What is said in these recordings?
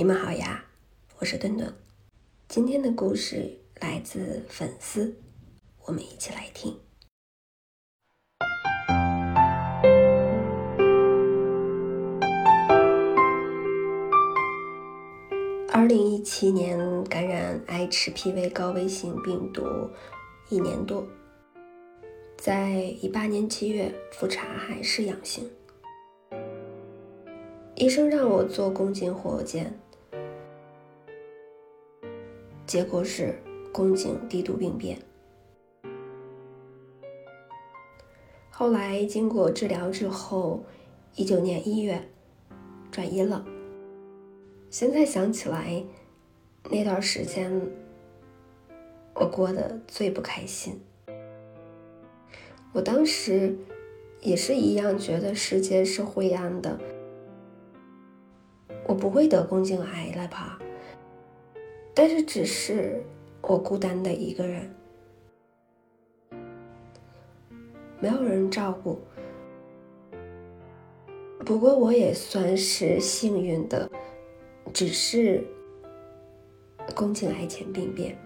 你们好呀，我是顿顿。今天的故事来自粉丝，我们一起来听。二零一七年感染 HPV 高危型病毒一年多，在一八年七月复查还是阳性，医生让我做宫颈活检。结果是宫颈低度病变，后来经过治疗之后，一九年一月转阴了。现在想起来，那段时间我过得最不开心。我当时也是一样，觉得世界是灰暗的，我不会得宫颈癌了吧？但是只是我孤单的一个人，没有人照顾。不过我也算是幸运的，只是宫颈癌前病变。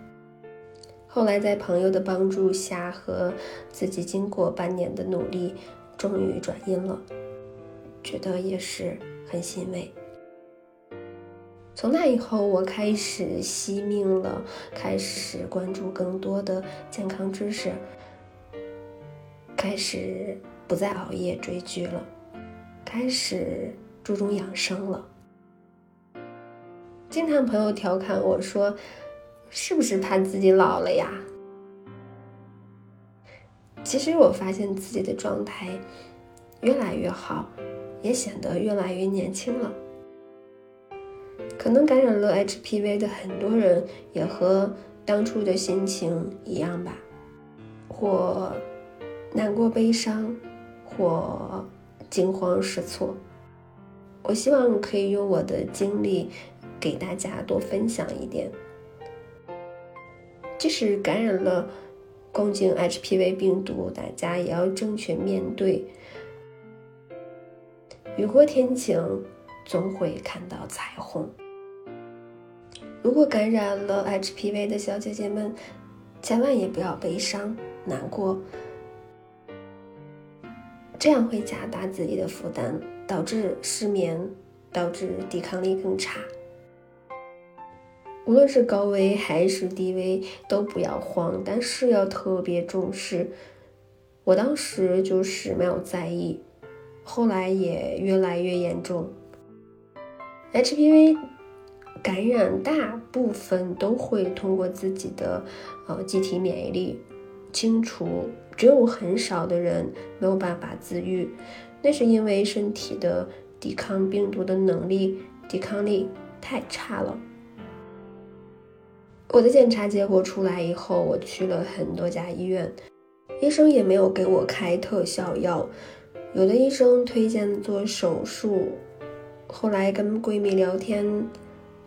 后来在朋友的帮助下和自己经过半年的努力，终于转阴了，觉得也是很欣慰。从那以后，我开始惜命了，开始关注更多的健康知识，开始不再熬夜追剧了，开始注重养生了。经常朋友调侃我说：“是不是怕自己老了呀？”其实我发现自己的状态越来越好，也显得越来越年轻了。可能感染了 HPV 的很多人也和当初的心情一样吧，或难过、悲伤，或惊慌失措。我希望可以用我的经历给大家多分享一点。即使感染了宫颈 HPV 病毒，大家也要正确面对。雨过天晴，总会看到彩虹。如果感染了 HPV 的小姐姐们，千万也不要悲伤难过，这样会加大自己的负担，导致失眠，导致抵抗力更差。无论是高危还是低危，都不要慌，但是要特别重视。我当时就是没有在意，后来也越来越严重。HPV。感染大部分都会通过自己的呃机体免疫力清除，只有很少的人没有办法自愈，那是因为身体的抵抗病毒的能力、抵抗力太差了。我的检查结果出来以后，我去了很多家医院，医生也没有给我开特效药，有的医生推荐做手术，后来跟闺蜜聊天。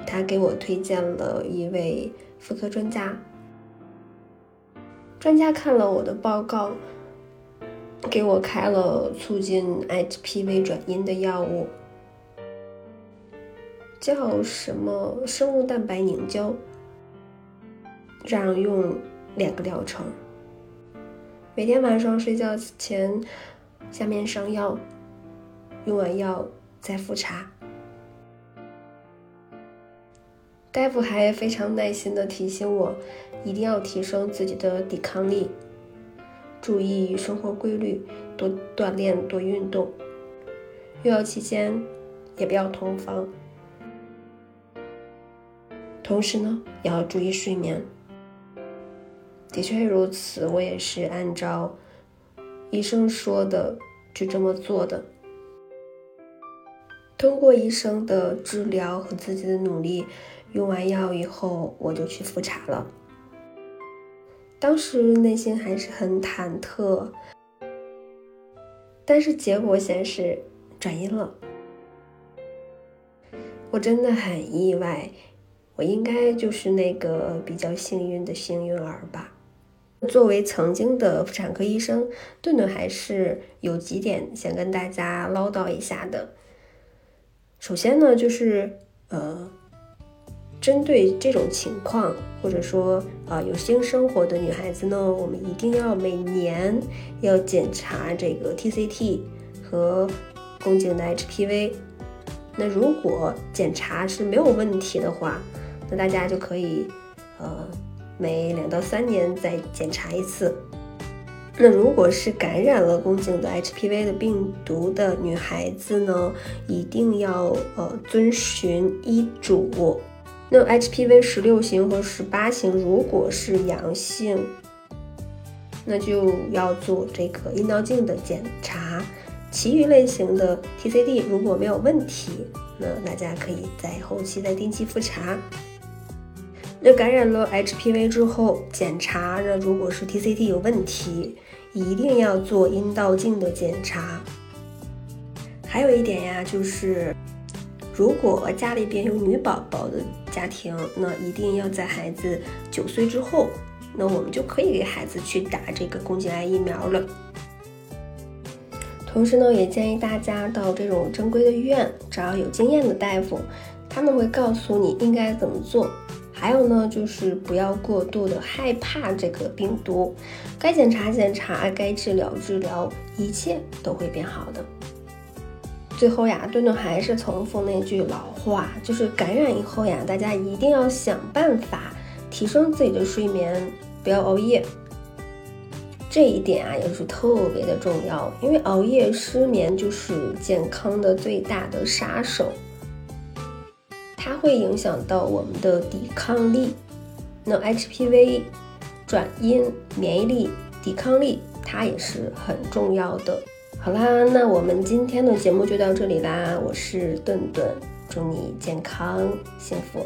他给我推荐了一位妇科专家，专家看了我的报告，给我开了促进 HPV 转阴的药物，叫什么生物蛋白凝胶，让用两个疗程，每天晚上睡觉前下面上药，用完药再复查。大夫还非常耐心地提醒我，一定要提升自己的抵抗力，注意生活规律，多锻炼，多运动。用药期间也不要同房，同时呢，也要注意睡眠。的确如此，我也是按照医生说的去这么做的。通过医生的治疗和自己的努力。用完药以后，我就去复查了。当时内心还是很忐忑，但是结果显示转阴了。我真的很意外，我应该就是那个比较幸运的幸运儿吧。作为曾经的妇产科医生，顿顿还是有几点想跟大家唠叨一下的。首先呢，就是呃。针对这种情况，或者说啊有性生活的女孩子呢，我们一定要每年要检查这个 TCT 和宫颈的 HPV。那如果检查是没有问题的话，那大家就可以呃每两到三年再检查一次。那如果是感染了宫颈的 HPV 的病毒的女孩子呢，一定要呃遵循医嘱。那 HPV 十六型和十八型如果是阳性，那就要做这个阴道镜的检查。其余类型的 TCD 如果没有问题，那大家可以在后期再定期复查。那感染了 HPV 之后检查，那如果是 TCT 有问题。一定要做阴道镜的检查。还有一点呀，就是如果家里边有女宝宝的家庭，那一定要在孩子九岁之后，那我们就可以给孩子去打这个宫颈癌疫苗了。同时呢，也建议大家到这种正规的医院找有经验的大夫，他们会告诉你应该怎么做。还有呢，就是不要过度的害怕这个病毒，该检查检查，该治疗治疗，一切都会变好的。最后呀，顿顿还是重复那句老话，就是感染以后呀，大家一定要想办法提升自己的睡眠，不要熬夜。这一点啊，也是特别的重要，因为熬夜失眠就是健康的最大的杀手。它会影响到我们的抵抗力，那 HPV 转阴免疫力、抵抗力，它也是很重要的。好啦，那我们今天的节目就到这里啦，我是顿顿，祝你健康幸福。